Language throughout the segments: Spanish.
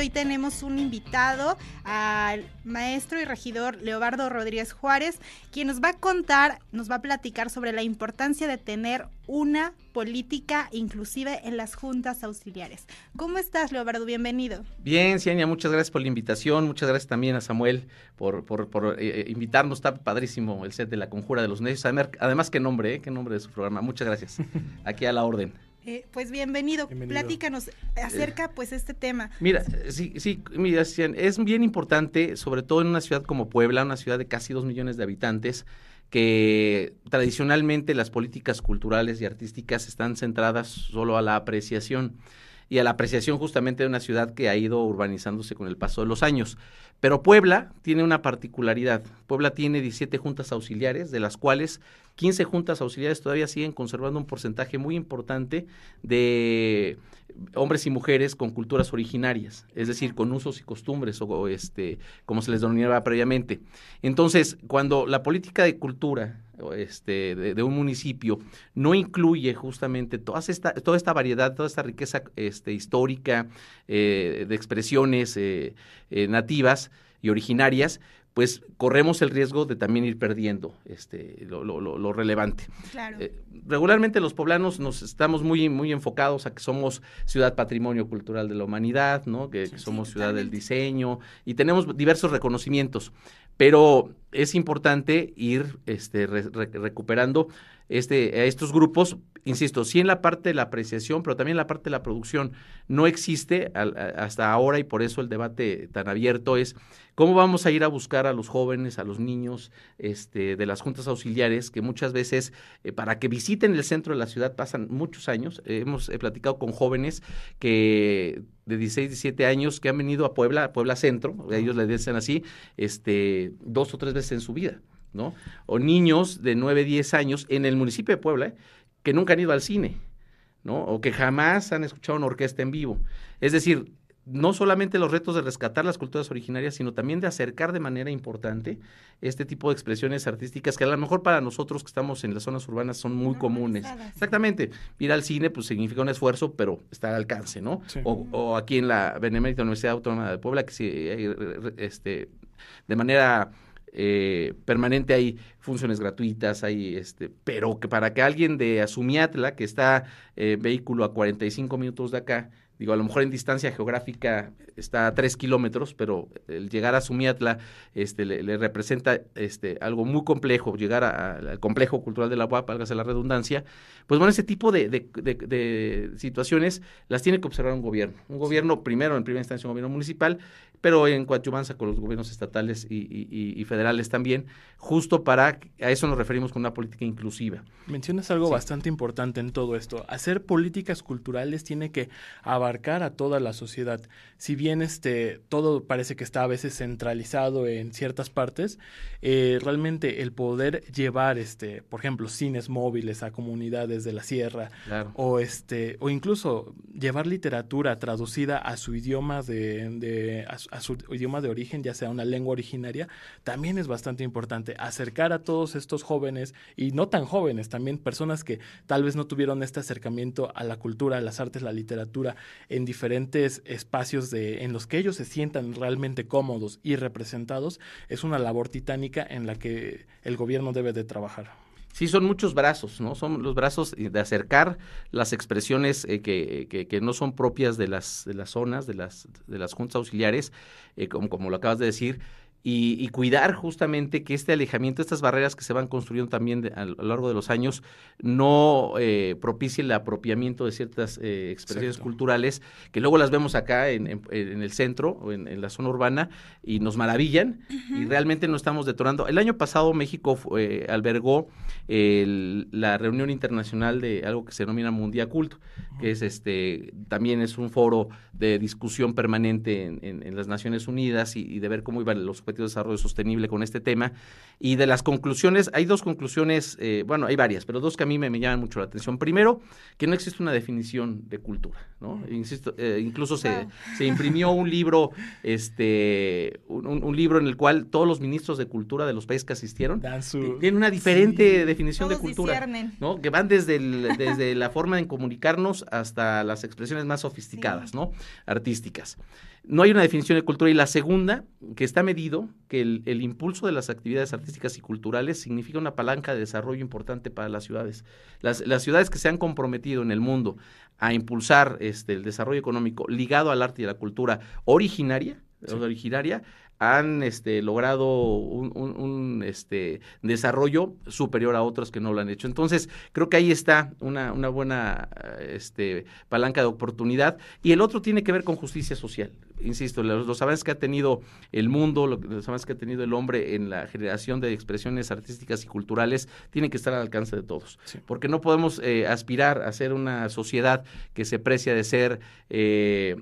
hoy tenemos un invitado al maestro y regidor Leobardo Rodríguez Juárez, quien nos va a contar, nos va a platicar sobre la importancia de tener una política inclusive en las juntas auxiliares. ¿Cómo estás, Leobardo? Bienvenido. Bien, Ciania, muchas gracias por la invitación. Muchas gracias también a Samuel por, por, por eh, invitarnos. Está padrísimo el set de la Conjura de los Necios. Además, qué nombre, ¿eh? qué nombre de su programa. Muchas gracias. Aquí a la orden. Eh, pues bienvenido. Platícanos acerca pues este tema. Mira, sí, sí, mira, es bien importante, sobre todo en una ciudad como Puebla, una ciudad de casi dos millones de habitantes, que tradicionalmente las políticas culturales y artísticas están centradas solo a la apreciación y a la apreciación justamente de una ciudad que ha ido urbanizándose con el paso de los años. Pero Puebla tiene una particularidad. Puebla tiene 17 juntas auxiliares, de las cuales 15 juntas auxiliares todavía siguen conservando un porcentaje muy importante de hombres y mujeres con culturas originarias, es decir, con usos y costumbres o, este como se les denominaba previamente. Entonces, cuando la política de cultura este, de, un municipio no incluye justamente toda esta, toda esta variedad, toda esta riqueza este, histórica eh, de expresiones eh, eh, nativas y originarias, pues corremos el riesgo de también ir perdiendo este, lo, lo, lo relevante. Eh, regularmente los poblanos nos estamos muy, muy enfocados a que somos ciudad patrimonio cultural de la humanidad, ¿no? que, somos ciudad del diseño y tenemos diversos reconocimientos, pero es importante ir este, recuperando este, a estos grupos, insisto, sí en la parte de la apreciación, pero también en la parte de la producción no existe hasta ahora y por eso el debate tan abierto es cómo vamos a ir a buscar a los jóvenes, a los niños este, de las juntas auxiliares, que muchas veces eh, para que visiten el centro de la ciudad pasan muchos años. hemos platicado con jóvenes que de 16, 17 años que han venido a Puebla, a Puebla Centro, ellos le dicen así, este, dos o tres veces en su vida. ¿no? O niños de 9, 10 años en el municipio de Puebla, ¿eh? Que nunca han ido al cine, ¿no? O que jamás han escuchado una orquesta en vivo. Es decir, no solamente los retos de rescatar las culturas originarias, sino también de acercar de manera importante este tipo de expresiones artísticas que a lo mejor para nosotros que estamos en las zonas urbanas son muy comunes. Exactamente. Ir al cine pues significa un esfuerzo, pero está al alcance, ¿no? O, o, aquí en la Benemérita Universidad Autónoma de Puebla, que sí, este, de manera eh, permanente hay funciones gratuitas, hay este, pero que para que alguien de Asumiatla, que está eh, vehículo a 45 minutos de acá, digo, a lo mejor en distancia geográfica está a tres kilómetros, pero el llegar a Sumiatla este, le, representa este, algo muy complejo, llegar al complejo cultural de la UAP, hágase la redundancia, pues bueno, ese tipo de, de, situaciones las tiene que observar un gobierno. Un gobierno, primero, en primera instancia, un gobierno municipal, pero en coadyuvanza con los gobiernos estatales y, federales también, justo para, a eso nos referimos con una política inclusiva. Mencionas algo bastante importante en todo esto. Hacer políticas culturales tiene que abarcar a toda la sociedad. Si bien este, todo parece que está a veces centralizado en ciertas partes, eh, realmente el poder llevar, este, por ejemplo, cines móviles a comunidades de la sierra, o, este, o incluso llevar literatura traducida a su idioma de, a su idioma de origen, ya sea una lengua originaria, también es bastante importante acercar a todos estos jóvenes y no tan jóvenes, también personas que tal vez no tuvieron este acercamiento a la cultura, a las artes, la literatura en diferentes espacios de, en los que ellos se sientan realmente cómodos y representados, es una labor titánica en la que el gobierno debe de trabajar. Sí, son muchos brazos, ¿no? Son los brazos de acercar las expresiones eh, que, que, no son propias de las, de las zonas, de las, de las juntas auxiliares, eh, como, como lo acabas de decir, y, cuidar justamente que este alejamiento, estas barreras que se van construyendo también a, lo largo de los años, no eh, propicie el apropiamiento de ciertas eh, expresiones culturales, que luego las vemos acá en, el centro o en, la zona urbana y nos maravillan y realmente no estamos detonando. El año pasado México eh, albergó la reunión internacional de algo que se denomina Mundial Culto, que es este también es un foro de discusión permanente en, las Naciones Unidas y, de ver cómo iban los objetivos De Desarrollo Sostenible con este tema. Y de las conclusiones, hay dos conclusiones, eh, bueno, hay varias, pero dos que a mí me, llaman mucho la atención. Primero, que no existe una definición de cultura, ¿no? Insisto, eh, incluso se, se, imprimió un libro, este, un, libro en el cual todos los ministros de cultura de los países que asistieron tienen una diferente definición de cultura, ¿no? Que van desde, desde la forma de comunicarnos hasta las expresiones más sofisticadas, ¿no? Artísticas. No hay una definición de cultura. Y la segunda, que está medido, que el, impulso de las actividades artísticas y culturales significa una palanca de desarrollo importante para las ciudades. Las, ciudades que se han comprometido en el mundo a impulsar este, el desarrollo económico ligado al arte y a la cultura originaria, originaria han este, logrado un, este, desarrollo superior a otros que no lo han hecho. Entonces, creo que ahí está una, una buena este, palanca de oportunidad. Y el otro tiene que ver con justicia social. Insisto, los, avances que ha tenido el mundo, los avances que ha tenido el hombre en la generación de expresiones artísticas y culturales, tienen que estar al alcance de todos. Porque no podemos eh, aspirar a ser una sociedad que se precia de ser... Eh,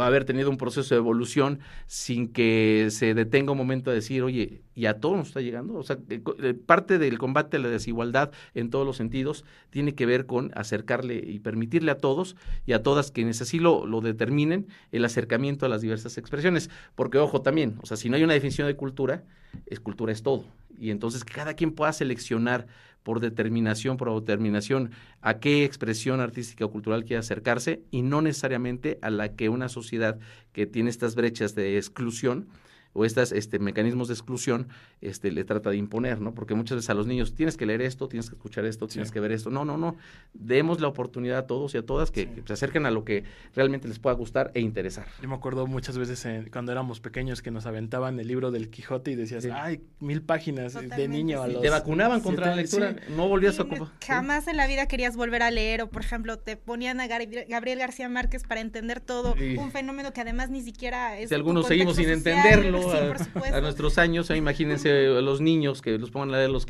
haber tenido un proceso de evolución sin que se detenga un momento a decir, oye, ¿y a todos nos está llegando? O sea, eh, eh, parte del combate a la desigualdad en todos los sentidos tiene que ver con acercarle y permitirle a todos y a todas quienes así lo, lo determinen el acercamiento a las diversas expresiones. Porque, ojo, también, o sea, si no hay una definición de cultura, es cultura es todo. Y entonces que cada quien pueda seleccionar por determinación, por determinación, a qué expresión artística o cultural quiere acercarse y no necesariamente a la que una sociedad que tiene estas brechas de exclusión o estos este, mecanismos de exclusión este, le trata de imponer, ¿no? Porque muchas veces a los niños tienes que leer esto, tienes que escuchar esto, tienes que ver esto. No, no, no. Demos la oportunidad a todos y a todas que, se acerquen a lo que realmente les pueda gustar e interesar. Yo me acuerdo muchas veces cuando éramos pequeños que nos aventaban el libro del Quijote y decías, ay, mil páginas de niño a los... Te vacunaban contra la lectura, no volvías a ocupar. Jamás en la vida querías volver a leer o, por ejemplo, te ponían a Gabriel García Márquez para entender todo, un fenómeno que además ni siquiera es... Si algunos seguimos sin entenderlo, a, nuestros años, imagínense los niños que los pongan a leer los...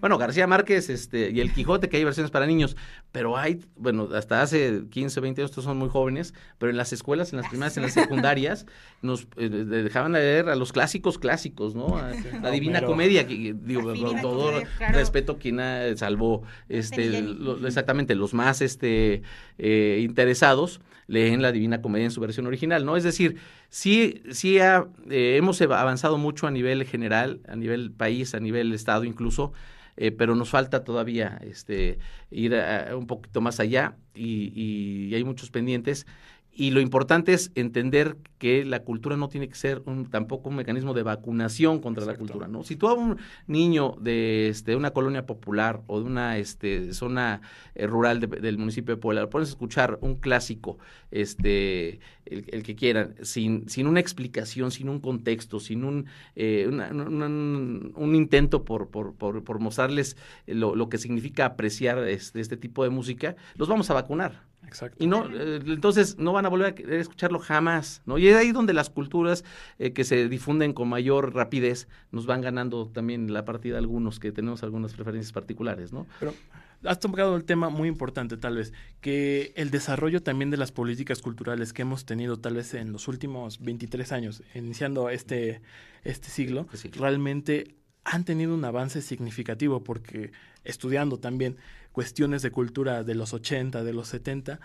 Bueno, García Márquez este, y El Quijote, que hay versiones para niños, pero hay, bueno, hasta hace 15, 20 años, estos son muy jóvenes, pero en las escuelas, en las primarias, en las secundarias, nos eh, dejaban leer a los clásicos clásicos, ¿no? la Divina Comedia, que digo, con todo respeto, quien salvó, este, exactamente, los más este, eh, interesados leen la Divina Comedia en su versión original, ¿no? Es decir, sí, sí eh, hemos avanzado mucho a nivel general, a nivel país, a nivel Estado incluso, eh, pero nos falta todavía este, ir un poquito más allá y, y hay muchos pendientes. Y lo importante es entender que la cultura no tiene que ser un, tampoco un mecanismo de vacunación contra la cultura, ¿no? Si tú a un niño de este, una colonia popular o de una este, zona eh, rural del municipio de Puebla, pones a escuchar un clásico, este, el, que quieran, sin, sin una explicación, sin un contexto, sin un, eh, un, intento por, por, por, mostrarles lo, lo, que significa apreciar este, este tipo de música, los vamos a vacunar. Exacto. Y no, eh, entonces no van a volver a escucharlo jamás, ¿no? Y es ahí donde las culturas eh, que se difunden con mayor rapidez nos van ganando también la partida algunos que tenemos algunas preferencias particulares, ¿no? Pero has tocado el tema muy importante tal vez, que el desarrollo también de las políticas culturales que hemos tenido tal vez en los últimos 23 años, iniciando este, este siglo, este realmente han tenido un avance significativo porque estudiando también cuestiones de cultura de los 80, de los 70,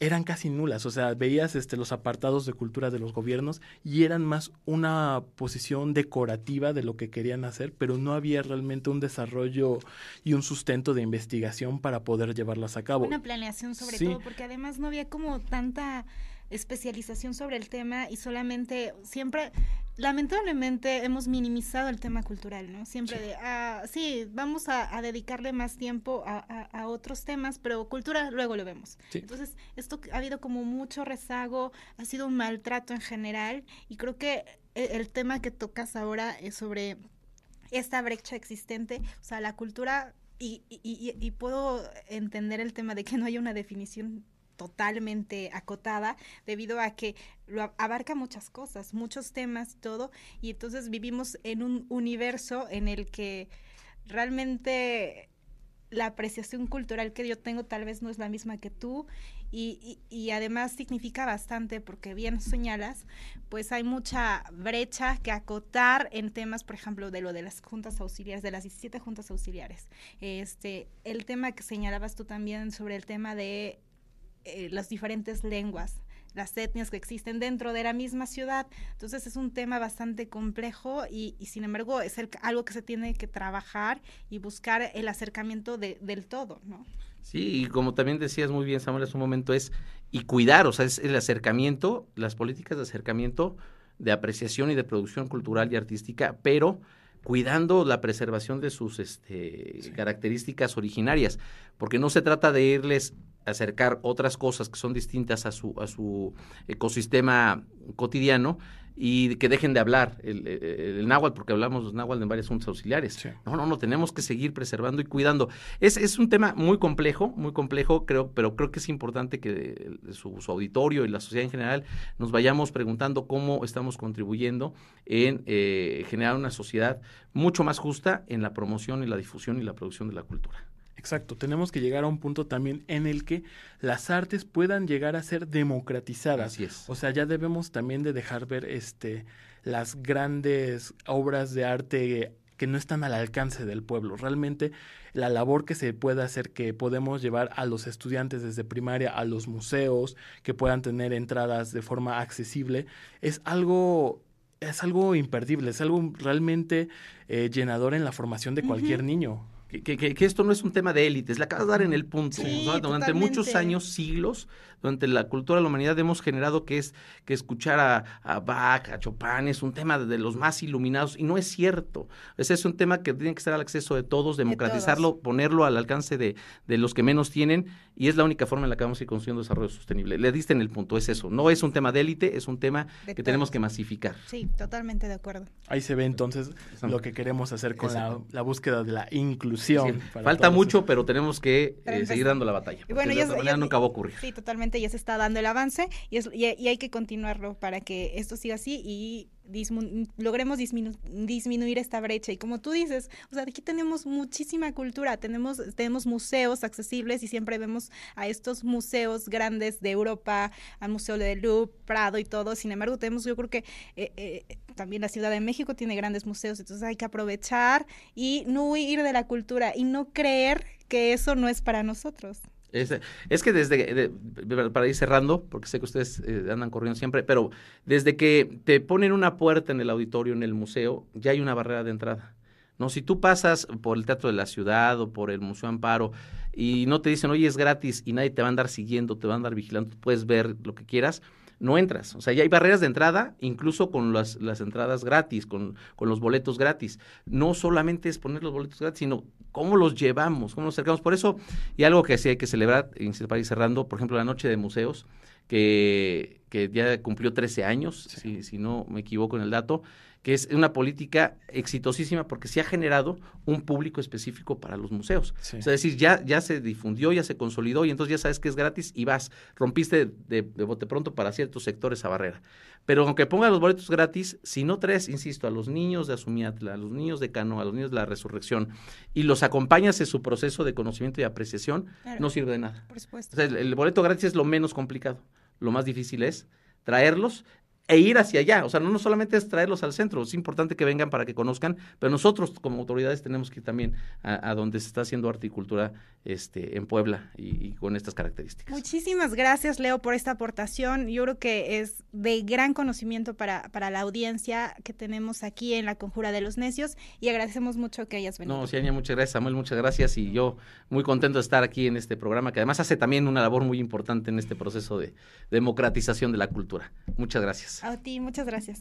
eran casi nulas. O sea, veías este, los apartados de cultura de los gobiernos y eran más una posición decorativa de lo que querían hacer, pero no había realmente un desarrollo y un sustento de investigación para poder llevarlas a cabo. Una planeación sobre todo, porque además no había como tanta especialización sobre el tema y solamente siempre lamentablemente hemos minimizado el tema cultural, ¿no? Siempre sí. de, ah, sí, vamos a, dedicarle más tiempo a, otros temas, pero cultura luego lo vemos. Entonces, esto ha habido como mucho rezago, ha sido un maltrato en general y creo que el, el tema que tocas ahora es sobre esta brecha existente, o sea, la cultura y, y, y, puedo entender el tema de que no haya una definición totalmente acotada debido a que lo abarca muchas cosas, muchos temas, todo, y entonces vivimos en un universo en el que realmente la apreciación cultural que yo tengo tal vez no es la misma que tú y, y, además significa bastante porque bien señalas, pues hay mucha brecha que acotar en temas, por ejemplo, de lo de las juntas auxiliares, de las 17 juntas auxiliares. Este, el tema que señalabas tú también sobre el tema de eh, las diferentes lenguas las etnias que existen dentro de la misma ciudad. Entonces es un tema bastante complejo y, sin embargo es algo que se tiene que trabajar y buscar el acercamiento de, del todo, ¿no? Sí, y como también decías muy bien, Samuel, hace un momento, es y cuidar, o sea, es el acercamiento, las políticas de acercamiento, de apreciación y de producción cultural y artística, pero cuidando la preservación de sus este, características originarias, porque no se trata de irles a acercar otras cosas que son distintas a su, a su ecosistema cotidiano y que dejen de hablar el, el, náhuatl, porque hablamos los náhuatl en varias juntas auxiliares. No, no, no, tenemos que seguir preservando y cuidando. Es, es un tema muy complejo, muy complejo, creo, pero creo que es importante que su, auditorio y la sociedad en general nos vayamos preguntando cómo estamos contribuyendo en eh, generar una sociedad mucho más justa en la promoción y la difusión y la producción de la cultura. Exacto, tenemos que llegar a un punto también en el que las artes puedan llegar a ser democratizadas. Así es. O sea, ya debemos también de dejar ver este las grandes obras de arte que no están al alcance del pueblo. Realmente la labor que se puede hacer, que podemos llevar a los estudiantes desde primaria a los museos, que puedan tener entradas de forma accesible, es algo es algo imperdible, es algo realmente eh, llenador en la formación de cualquier niño que, que, esto no es un tema de élites, la acabas de dar en el punto. Durante muchos años, siglos, durante la cultura de la humanidad hemos generado que es que escuchar a, a Bach, a Chopin es un tema de los más iluminados y no es cierto. Ese es un tema que tiene que estar al acceso de todos, democratizarlo, ponerlo al alcance de, de, los que menos tienen y es la única forma en la que vamos a ir construyendo desarrollo sostenible. Le diste en el punto, es eso. No es un tema de élite, es un tema que tenemos que masificar. Sí, totalmente de acuerdo. Ahí se ve entonces lo que queremos hacer con la, la, búsqueda de la inclusión falta mucho, pero tenemos que eh, seguir dando la batalla. Y bueno, ya, nunca va a ocurrir. Sí, totalmente, ya se está dando el avance y, es, y, hay que continuarlo para que esto siga así y logremos disminuir esta brecha. Y como tú dices, o sea, aquí tenemos muchísima cultura, tenemos, tenemos museos accesibles y siempre vemos a estos museos grandes de Europa, al Museo de Louvre, Prado y todo. Sin embargo, tenemos, yo creo que eh, eh, también la Ciudad de México tiene grandes museos, entonces hay que aprovechar y no huir de la cultura y no creer que eso no es para nosotros. Es, que desde, para ir cerrando, porque sé que ustedes eh, andan corriendo siempre, pero desde que te ponen una puerta en el auditorio, en el museo, ya hay una barrera de entrada. No, si tú pasas por el Teatro de la Ciudad o por el Museo Amparo y no te dicen, oye, es gratis y nadie te va a andar siguiendo, te va a andar vigilando, puedes ver lo que quieras, no entras. O sea, ya hay barreras de entrada, incluso con las, las entradas gratis, con, con, los boletos gratis. No solamente es poner los boletos gratis, sino cómo los llevamos, cómo nos acercamos. Por eso, y algo que sí hay que celebrar, para ir cerrando, por ejemplo, la Noche de Museos, que, que ya cumplió 13 años, si, si no me equivoco en el dato, que es una política exitosísima porque se ha generado un público específico para los museos. es decir, ya, ya se difundió, ya se consolidó y entonces ya sabes que es gratis y vas, rompiste de, bote pronto para ciertos sectores esa barrera. Pero aunque pongan los boletos gratis, si no traes, insisto, a los niños de Asumiatla, a los niños de Cano, a los niños de la Resurrección y los acompañas en su proceso de conocimiento y apreciación, no sirve de nada. Por supuesto. el boleto gratis es lo menos complicado. Lo más difícil es traerlos e ir hacia allá. O sea, no, solamente es traerlos al centro, es importante que vengan para que conozcan, pero nosotros como autoridades tenemos que ir también a, donde se está haciendo articultura este, en Puebla y, con estas características. Muchísimas gracias, Leo, por esta aportación. Yo creo que es de gran conocimiento para, para la audiencia que tenemos aquí en la Conjura de los Necios y agradecemos mucho que hayas venido. No, Ciania, muchas gracias, Samuel, muchas gracias y yo muy contento de estar aquí en este programa que además hace también una labor muy importante en este proceso de democratización de la cultura. Muchas gracias. A ti, muchas gracias.